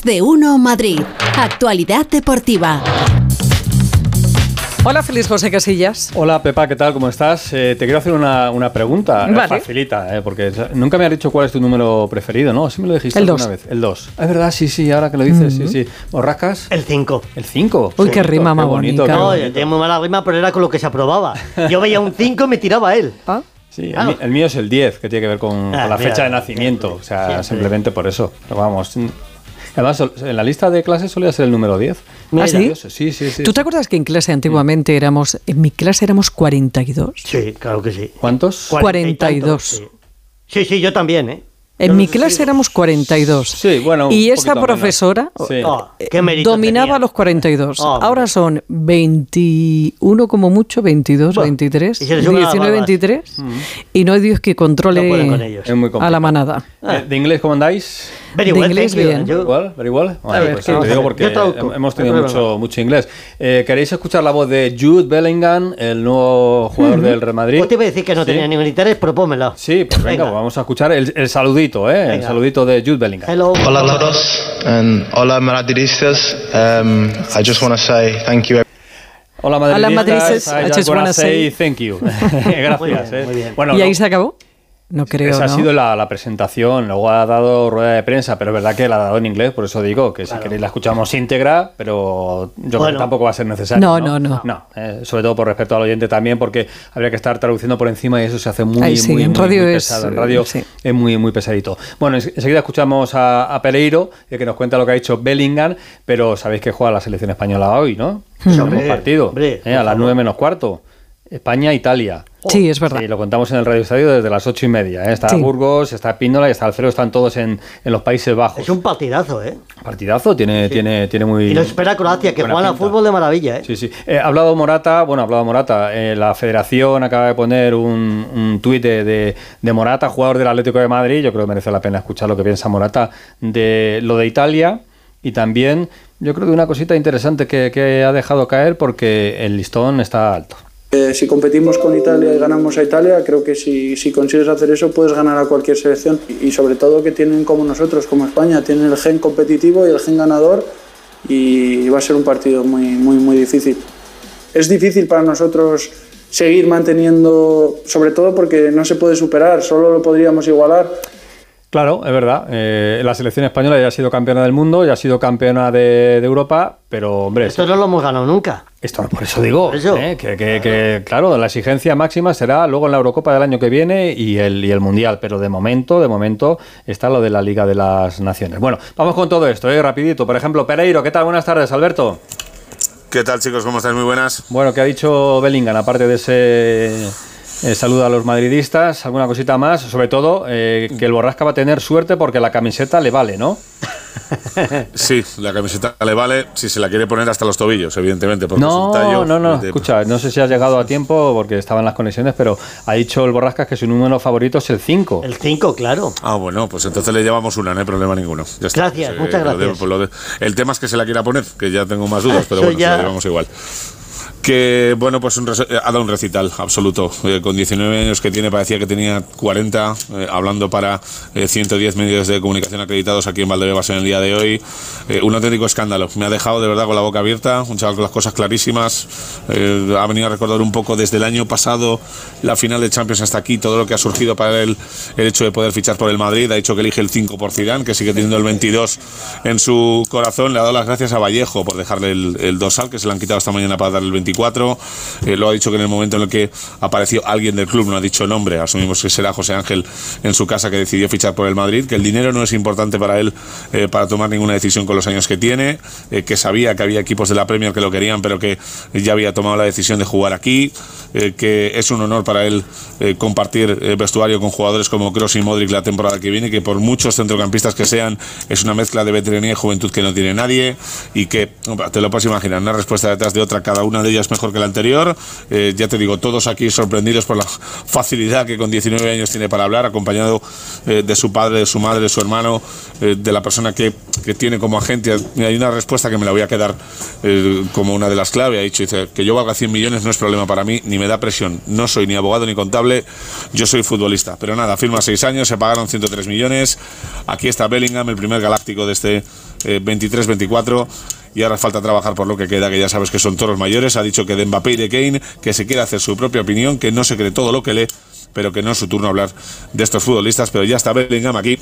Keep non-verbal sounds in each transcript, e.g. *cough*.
Más de uno Madrid. Actualidad deportiva. Hola, feliz José Casillas. Hola, Pepa, ¿qué tal? ¿Cómo estás? Eh, te quiero hacer una, una pregunta. Vale. Facilita, eh, porque nunca me has dicho cuál es tu número preferido, ¿no? Sí me lo dijiste El alguna dos. vez. El 2. Es verdad, sí, sí, ahora que lo dices, sí, sí. ¿Borrascas? El 5. El 5. Uy, qué rima más bonita. No, qué tiene muy mala rima, pero era con lo que se aprobaba. *laughs* Yo veía un 5 y me tiraba él. Ah, Sí, el, mío es el 10, que tiene que ver con, Ah, con la mira, fecha de nacimiento. O sea, siempre. simplemente por eso. Pero vamos. Además, en la lista de clases solía ser el número 10. Mira. ¿Ah, sí? Sí, sí, sí. ¿Tú te acuerdas que en clase antiguamente éramos, en mi clase éramos 42? Sí, claro que sí. ¿Cuántos? Cuarenta y 42. tantos, Sí. sí, sí, yo también, ¿eh? En mi clase éramos 42. Sí, bueno, Y menos. profesora Sí. Oh, eh, dominaba tenía. los 42. Oh, Ahora son 21 como mucho, 22, Buah, 23, y se le suben las 19, barbas. 23. Y no hay Dios que controle No con ellos. A la manada. Eh, ¿De inglés cómo andáis? Very De well, inglés, thank you. bien. Vale, ver, pues ¿qué te digo porque Yo hemos tenido mucho, mucho inglés. Eh, ¿Queréis escuchar la voz de Jude Bellingham, el nuevo jugador del Real Madrid? Pues te iba a decir que no Sí. tenía ningún interés, propómela. Sí, pues venga, pues vamos a escuchar el, el saludito, ¿eh? El Venga. saludito de Jude Bellingham. Hello. Hola a todos and hola madridistas. Um, I just want to say thank you. Hola, madridistas. madridistas, I just wanna say thank you. *laughs* Gracias. Muy bien, ¿eh? muy bien. Bueno, ¿Y ahí no- se acabó? No creo, Esa ha ¿no? sido la, la presentación, luego ha dado rueda de prensa, pero es verdad que la ha dado en inglés, por eso digo que si queréis la escuchamos íntegra, pero yo creo que tampoco va a ser necesario. No, No, no, no. eh, sobre todo por respeto al oyente también, porque habría que estar traduciendo por encima y eso se hace muy, Ay, sí, muy, en muy, radio muy es, pesado. En radio sí. es muy, muy pesadito. Bueno, ens- enseguida escuchamos a, a Pereiro, eh, que nos cuenta lo que ha hecho Bellingham, pero sabéis que juega la selección española hoy, ¿no? Sí, hombre, partido, hombre, eh, a las nueve menos cuarto. España-Italia. Sí, es verdad. Sí, lo contamos en el Radio Estadio desde las ocho y media. ¿eh? Está Sí. Burgos, está Píndola y está Alfredo, están todos en, en los Países Bajos. Es un partidazo, ¿eh? Partidazo, tiene, tiene, tiene muy. Y nos espera Croacia, que juega al fútbol de maravilla, ¿eh? Sí, sí. Eh, ha hablado Morata, bueno, ha hablado Morata. eh, la federación acaba de poner un, un tuit de, de- de Morata, jugador del Atlético de Madrid. Yo creo que merece la pena escuchar lo que piensa Morata de lo de Italia y también, yo creo que una cosita interesante que, que ha dejado caer porque el listón está alto. Eh, si competimos con Italia y ganamos a Italia, creo que si, si consigues hacer eso puedes ganar a cualquier selección. Y sobre todo que tienen como nosotros, como España, tienen el gen competitivo y el gen ganador y va a ser un partido muy, muy, muy difícil. Es difícil para nosotros seguir manteniendo, sobre todo porque no se puede superar, solo lo podríamos igualar. Claro, es verdad. Eh, la selección española ya ha sido campeona del mundo, ya ha sido campeona de, de Europa, pero hombre, Esto no lo hemos ganado nunca. Esto por eso digo, Por eso. ¿eh? que, que- que, claro, la exigencia máxima será luego en la Eurocopa del año que viene y el, y el Mundial, pero de momento, de momento está lo de la Liga de las Naciones. Bueno, vamos con todo esto, ¿eh? rapidito. Por ejemplo, Pereiro, ¿qué tal? Buenas tardes, Alberto. ¿Qué tal chicos? ¿Cómo estáis? Muy buenas. Bueno, ¿qué ha dicho Bellingham? Aparte de ese eh, saludo a los madridistas, alguna cosita más, sobre todo eh, que el Borrasca va a tener suerte porque la camiseta le vale, ¿no? *laughs* Sí, la camiseta le vale si se la quiere poner hasta los tobillos, evidentemente. Porque es No, un tallo no, no, de- escucha, no sé si has llegado a tiempo porque estaban las conexiones, pero ha dicho el Borrascas que su número favorito es el 5. El 5, claro. Ah, bueno, pues entonces le llevamos una, no hay problema ninguno. Ya está. Gracias, Pues, muchas lo de- gracias. pues lo de- el tema es que se la quiera poner, que ya tengo más dudas, pero Eso bueno, ya- se la llevamos igual. Que bueno, pues un eh, ha dado un recital absoluto. Eh, con 19 años que tiene, parecía que tenía 40, eh, hablando para eh, 110 medios de comunicación acreditados aquí en Valdebebas en el día de hoy. Eh, un auténtico escándalo. Me ha dejado de verdad con la boca abierta, un chaval con las cosas clarísimas. Eh, ha venido a recordar un poco desde el año pasado, la final de Champions hasta aquí, todo lo que ha surgido para él, el hecho de poder fichar por el Madrid. Ha dicho que elige el 5 por Zidane, que sigue teniendo el 22 en su corazón. Le ha dado las gracias a Vallejo por dejarle el, el dorsal, que se le han quitado esta mañana para darle el 24. Eh, lo ha dicho que en el momento en el que apareció alguien del club, no ha dicho nombre, asumimos que será José Ángel en su casa que decidió fichar por el Madrid, que el dinero no es importante para él eh, para tomar ninguna decisión con los años que tiene, eh, que sabía que había equipos de la Premier que lo querían, pero que ya había tomado la decisión de jugar aquí, eh, que es un honor para él eh, compartir eh, vestuario con jugadores como Kroos y Modric la temporada que viene, que por muchos centrocampistas que sean, es una mezcla de veteranía y juventud que no tiene nadie, y que te lo puedes imaginar, una respuesta detrás de otra, cada una de ellas es mejor que la anterior. Eh, ya te digo, todos aquí sorprendidos por la facilidad que con 19 años tiene para hablar, acompañado eh, de su padre, de su madre, de su hermano, eh, de la persona que, que tiene como agente. Hay una respuesta que me la voy a quedar como una de las claves. Ha dicho dice, que yo valga 100 millones no es problema para mí, ni me da presión. No soy ni abogado ni contable, yo soy futbolista. Pero nada, firma 6 años, se pagaron 103 millones. Aquí está Bellingham, el primer galáctico de este eh, 23-24 y ahora falta trabajar por lo que queda, que ya sabes que son toros mayores. Ha dicho que de Mbappé y de Kane, que se quiere hacer su propia opinión, que no se cree todo lo que lee, pero que no es su turno hablar de estos futbolistas. Pero ya está Bellingham aquí,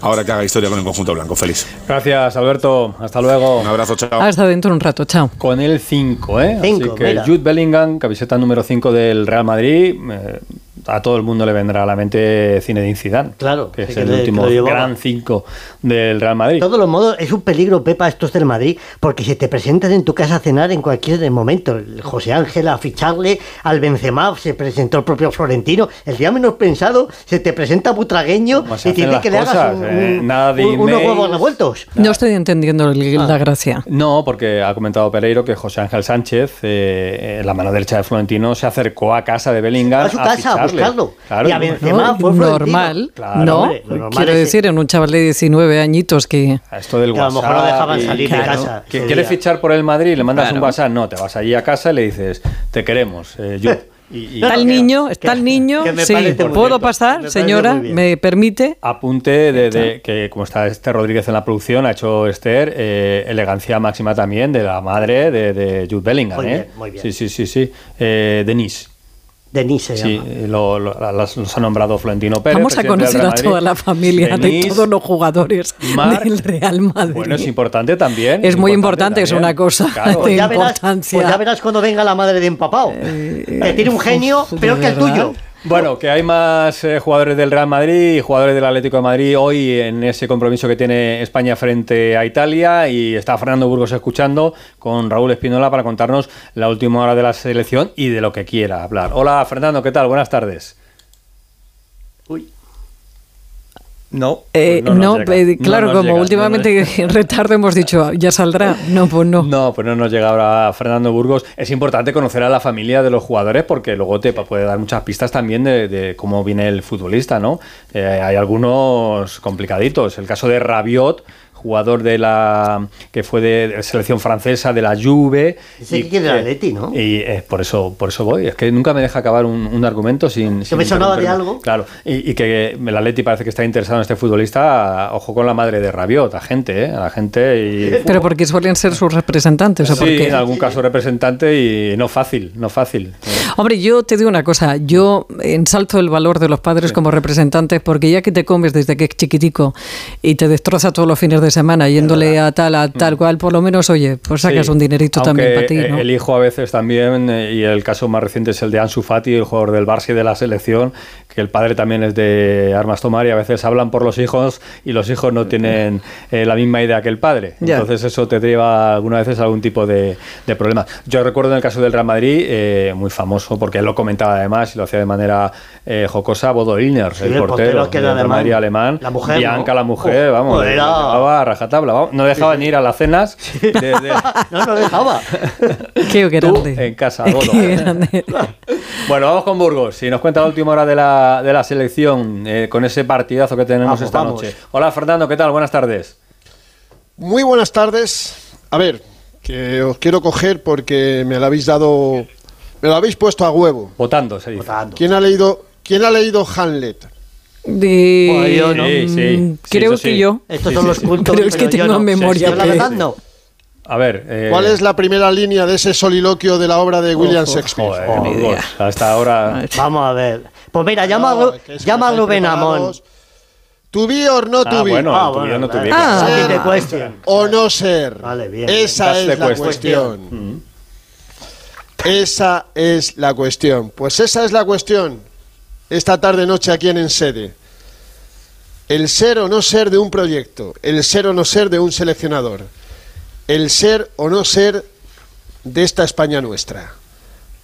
ahora que haga historia con el conjunto blanco. Feliz. Gracias, Alberto. Hasta luego. Un abrazo, chao. Hasta dentro de un rato, chao. Con el 5, ¿eh? Cinco, Así que mira. Jude Bellingham, camiseta número 5 del Real Madrid. eh, a todo el mundo le vendrá a la mente Zinedine Zidane. Claro, Que es que el le- último gran 5 del Real Madrid. De todos los modos, es un peligro, Pepa, estos del Madrid, porque se te presentan en tu casa a cenar en cualquier momento. El José Ángel a ficharle, al Benzema se presentó el propio Florentino. El día menos pensado se te presenta Butragueño ¿Cómo se y tiene que le hagas un- eh? un- Nada de un- unos huevos revueltos. No estoy entendiendo el- Ah. la gracia. No, porque ha comentado Pereiro que José Ángel Sánchez, eh, eh, la mano derecha de Florentino, se acercó a casa de Bellingham A su casa a ficharle. Claro. Y a Benzema ¿no? fue Florentino. normal, Claro, ¿no? hombre, lo normal Quiero decir, en un chaval de 19 añitos que... A Esto del Que a lo WhatsApp. mejor no dejaban y- salir de casa Que ese ¿Quieres día. fichar por el Madrid? Le mandas un. WhatsApp. No, te vas allí a casa y le dices, te queremos, eh, Jude. *laughs* Y- y- Está el *laughs* que- niño, que- está el niño, que sí, puedo pasar, señora, me permite. Apunte de, de- que, como está este Rodríguez en la producción, ha hecho Esther, eh, elegancia máxima también de la madre de, de Jude Bellingham. Muy ¿eh? bien, muy bien. Sí, sí, sí, sí. Eh, Denise. Denise se Sí, llama. eh, lo, lo- los ha nombrado Florentino Pérez. Vamos a conocer a toda la familia Denise, de todos los jugadores Marc. del Real Madrid. Bueno, es importante también. Es muy importante, es también. una cosa Claro. de- ya verás, importancia. pues ya verás cuando venga la madre de empapado. que tiene un genio uf, ¿de peor que el tuyo. Bueno, que hay más eh, jugadores del Real Madrid y jugadores del Atlético de Madrid hoy en ese compromiso que tiene España frente a Italia y está Fernando Burgos escuchando con Raúl Espinola para contarnos la última hora de la selección y de lo que quiera hablar. Hola Fernando, ¿qué tal? Buenas tardes. No. Eh, Pues no no, eh, No claro, nos como llega, últimamente en *laughs* retardo hemos dicho, ya saldrá. No, pues no. No, pues no nos llega ahora Fernando Burgos. Es importante conocer a la familia de los jugadores porque luego te puede dar muchas pistas también de, de cómo viene el futbolista, ¿no? Eh, hay algunos complicaditos. El caso de Rabiot, jugador de la que fue de, de selección francesa de la Juve. Ese que quiere el Atleti, ¿no? Y eh, por eso por eso voy. Es que nunca me deja acabar un, un argumento sin. sin me sonaba de algo. Claro. Y, y que el Atleti parece que está interesado en este futbolista. Ojo con la madre de Rabiot, a gente, ¿eh? A la gente y. *laughs* Pero porque suelen ser sus representantes. ¿o Sí, en algún caso representante y no fácil, no fácil. Hombre, yo te digo una cosa, yo ensalzo el valor de los padres como representantes porque ya que te comes desde que es chiquitico y te destroza todos los fines de semana yéndole a tal, a tal cual, por lo menos, oye, pues sacas Sí, un dinerito aunque, también para ti, ¿no? El hijo a veces también, eh, y el caso más reciente es el de Ansu Fati, el jugador del Barça y de la selección, que el padre también es de armas tomar y a veces hablan por los hijos y los hijos no tienen eh, la misma idea que el padre. Ya. Entonces eso te lleva algunas veces a algún tipo de, de problema. Yo recuerdo en el caso del Real Madrid, eh, muy famoso, porque él lo comentaba además y lo hacía de manera eh, jocosa, Bodo Illner, Sí, el, el portero, portero que era del Real alemán. Madrid alemán. La mujer, Bianca, ¿no? la mujer, Oh, vamos, era- llevaba a rajatabla, vamos. no dejaba ni ir a las cenas *laughs* de- de- *laughs* No, no dejaba. Qué Tú grande. en casa, *laughs* Qué Bodo. grande. Bueno, vamos con Burgos. Si nos cuenta la última hora de la, de la selección eh, con ese partidazo que tenemos Vamos, esta vamos. noche. Hola Fernando, ¿qué tal? Buenas tardes. Muy buenas tardes. A ver, que os quiero coger porque me lo habéis dado, me lo habéis puesto a huevo. Votando, se dice. Votando. ¿Quién ha leído, quién ha leído Hamlet? De- Bueno, yo no. Sí, sí. Mm, Sí, Creo que sí. yo. Estos Sí, son sí, los sí. puntos. Pero es que yo tengo no. memoria Yo la que- verdad no. A ver. eh, ¿Cuál es la primera línea de ese soliloquio de la obra de William Shakespeare? Joder, Oh, ni Burgos, idea. hasta ahora. *laughs* Vamos a ver. Pues mira, llama, No, llama a Rubén Amón. To be or not to Ah, be. bueno, Ah, bueno, no tuviera. Ah. De cuestión. O no ser. Vale, bien, Esa es la question. cuestión. Esa es la cuestión. Pues esa es la cuestión. Esta tarde noche aquí en Ensede. El ser o no ser de un proyecto. El ser o no ser de un seleccionador el ser o no ser de esta España nuestra.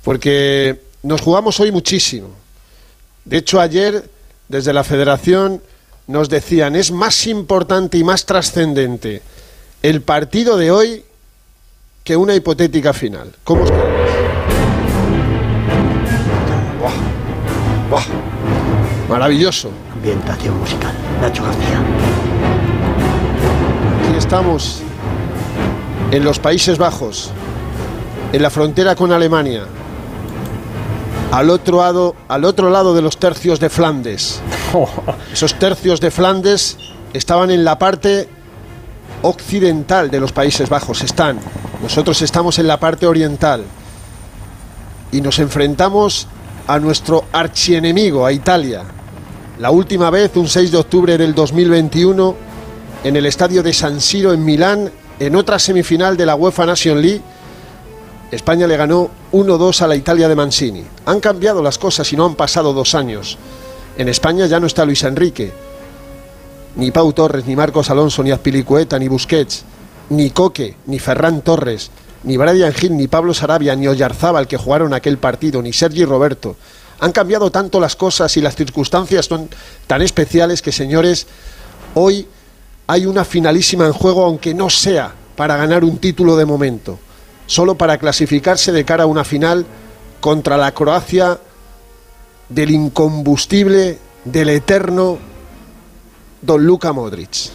Porque nos jugamos hoy muchísimo. De hecho, ayer, desde la Federación, nos decían, es más importante y más trascendente el partido de hoy que una hipotética final. ¿Cómo os quedáis? Buah. Buah. Maravilloso. Ambientación musical. Nacho García. Aquí estamos en los Países Bajos, en la frontera con Alemania, al otro lado, al otro lado de los tercios de Flandes. *laughs* Esos tercios de Flandes estaban en la parte occidental de los Países Bajos, están. Nosotros estamos en la parte oriental y nos enfrentamos a nuestro archienemigo, a Italia. La última vez, un 6 de octubre del 2021, en el estadio de San Siro en Milán, en otra semifinal de la UEFA Nation League, España le ganó 1-2 a la Italia de Mancini. Han cambiado las cosas y no han pasado dos años. En España ya no está Luis Enrique, ni Pau Torres, ni Marcos Alonso, ni Azpilicueta, ni Busquets, ni Coque, ni Ferran Torres, ni Brian Gil, ni Pablo Sarabia, ni Oyarzábal que jugaron aquel partido, ni Sergi Roberto. Han cambiado tanto las cosas y las circunstancias son tan especiales que, señores, hoy hay una finalísima en juego, aunque no sea para ganar un título de momento, solo para clasificarse de cara a una final contra la Croacia del incombustible, del eterno Don Luka Modric.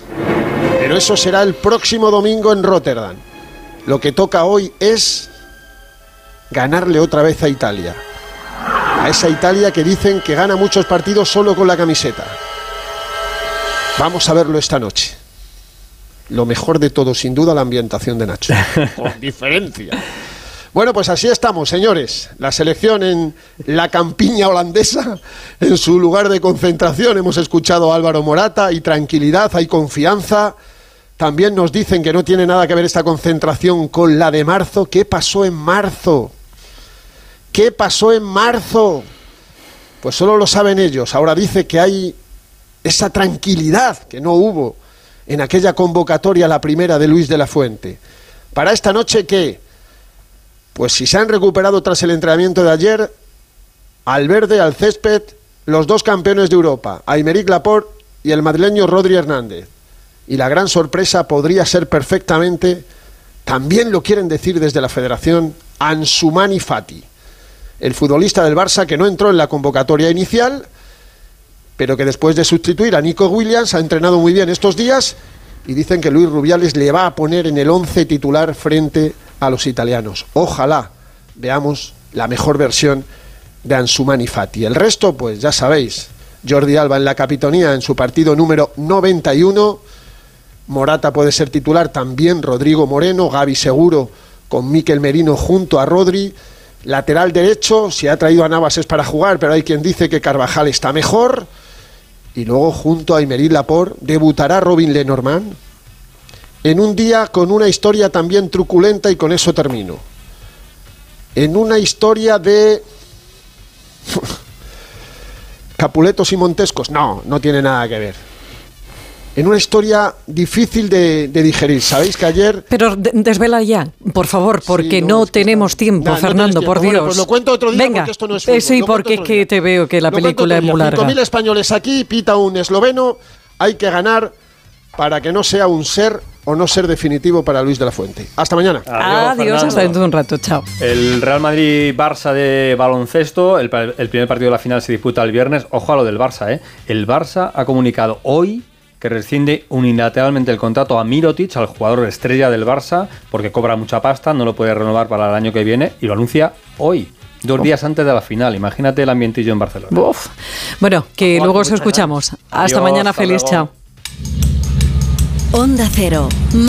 Pero eso será el próximo domingo en Rotterdam. Lo que toca hoy es ganarle otra vez a Italia. A esa Italia que dicen que gana muchos partidos solo con la camiseta. Vamos a verlo esta noche. Lo mejor de todo, sin duda, la ambientación de Nacho. *laughs* Con diferencia. Bueno, pues así estamos, señores. La selección en la campiña holandesa, en su lugar de concentración. Hemos escuchado a Álvaro Morata. Hay tranquilidad, hay confianza. También nos dicen que no tiene nada que ver esta concentración con la de marzo. ¿Qué pasó en marzo? ¿Qué pasó en marzo? Pues solo lo saben ellos. Ahora dice que hay esa tranquilidad que no hubo en aquella convocatoria, la primera de Luis de la Fuente. Para esta noche, ¿qué? Pues si se han recuperado tras el entrenamiento de ayer, al verde, al césped, los dos campeones de Europa, Aymeric Laporte y el madrileño Rodri Hernández. Y la gran sorpresa podría ser perfectamente, también lo quieren decir desde la federación, Ansumani Fati, el futbolista del Barça que no entró en la convocatoria inicial, pero que después de sustituir a Nico Williams ha entrenado muy bien estos días y dicen que Luis Rubiales le va a poner en el once titular frente a los italianos. Ojalá veamos la mejor versión de Ansumani Fati. El resto, pues ya sabéis, Jordi Alba en la capitanía en su partido número 91. Morata puede ser titular también, Rodrigo Moreno, Gaby Seguro con Miquel Merino junto a Rodri. Lateral derecho, si ha traído a Navas es para jugar, pero hay quien dice que Carvajal está mejor. Y luego junto a Imerit Laporte debutará Robin Lenormand en un día con una historia también truculenta y con eso termino. En una historia de *laughs* Capuletos y Montescos, no, no tiene nada que ver. En una historia difícil de, de digerir. Sabéis que ayer. Pero de- desvela ya, por favor, porque no, tenemos tiempo, Nah, no Fernando, por tiempo. Dios. Bueno, pues lo cuento otro día Venga, porque esto no es eh, fútbol. sí, Lo cuento porque es que te veo que la Lo película es muy larga. 5.000 españoles aquí, pita un esloveno. Hay que ganar para que no sea un ser o no ser definitivo para Luis de la Fuente. Hasta mañana. Adiós, hasta dentro de un rato, chao. El Real Madrid-Barça de baloncesto, el, el primer partido de la final se disputa el viernes. Ojo a lo del Barça, ¿eh? El Barça ha comunicado hoy que rescinde unilateralmente el contrato a Mirotic, al jugador estrella del Barça, porque cobra mucha pasta, no lo puede renovar para el año que viene, y lo anuncia hoy, dos días antes de la final. Imagínate el ambientillo en Barcelona. Uf. Bueno, que Juan, luego os escuchamos. Hasta Adiós, mañana, hasta feliz, luego. chao. Onda Cero.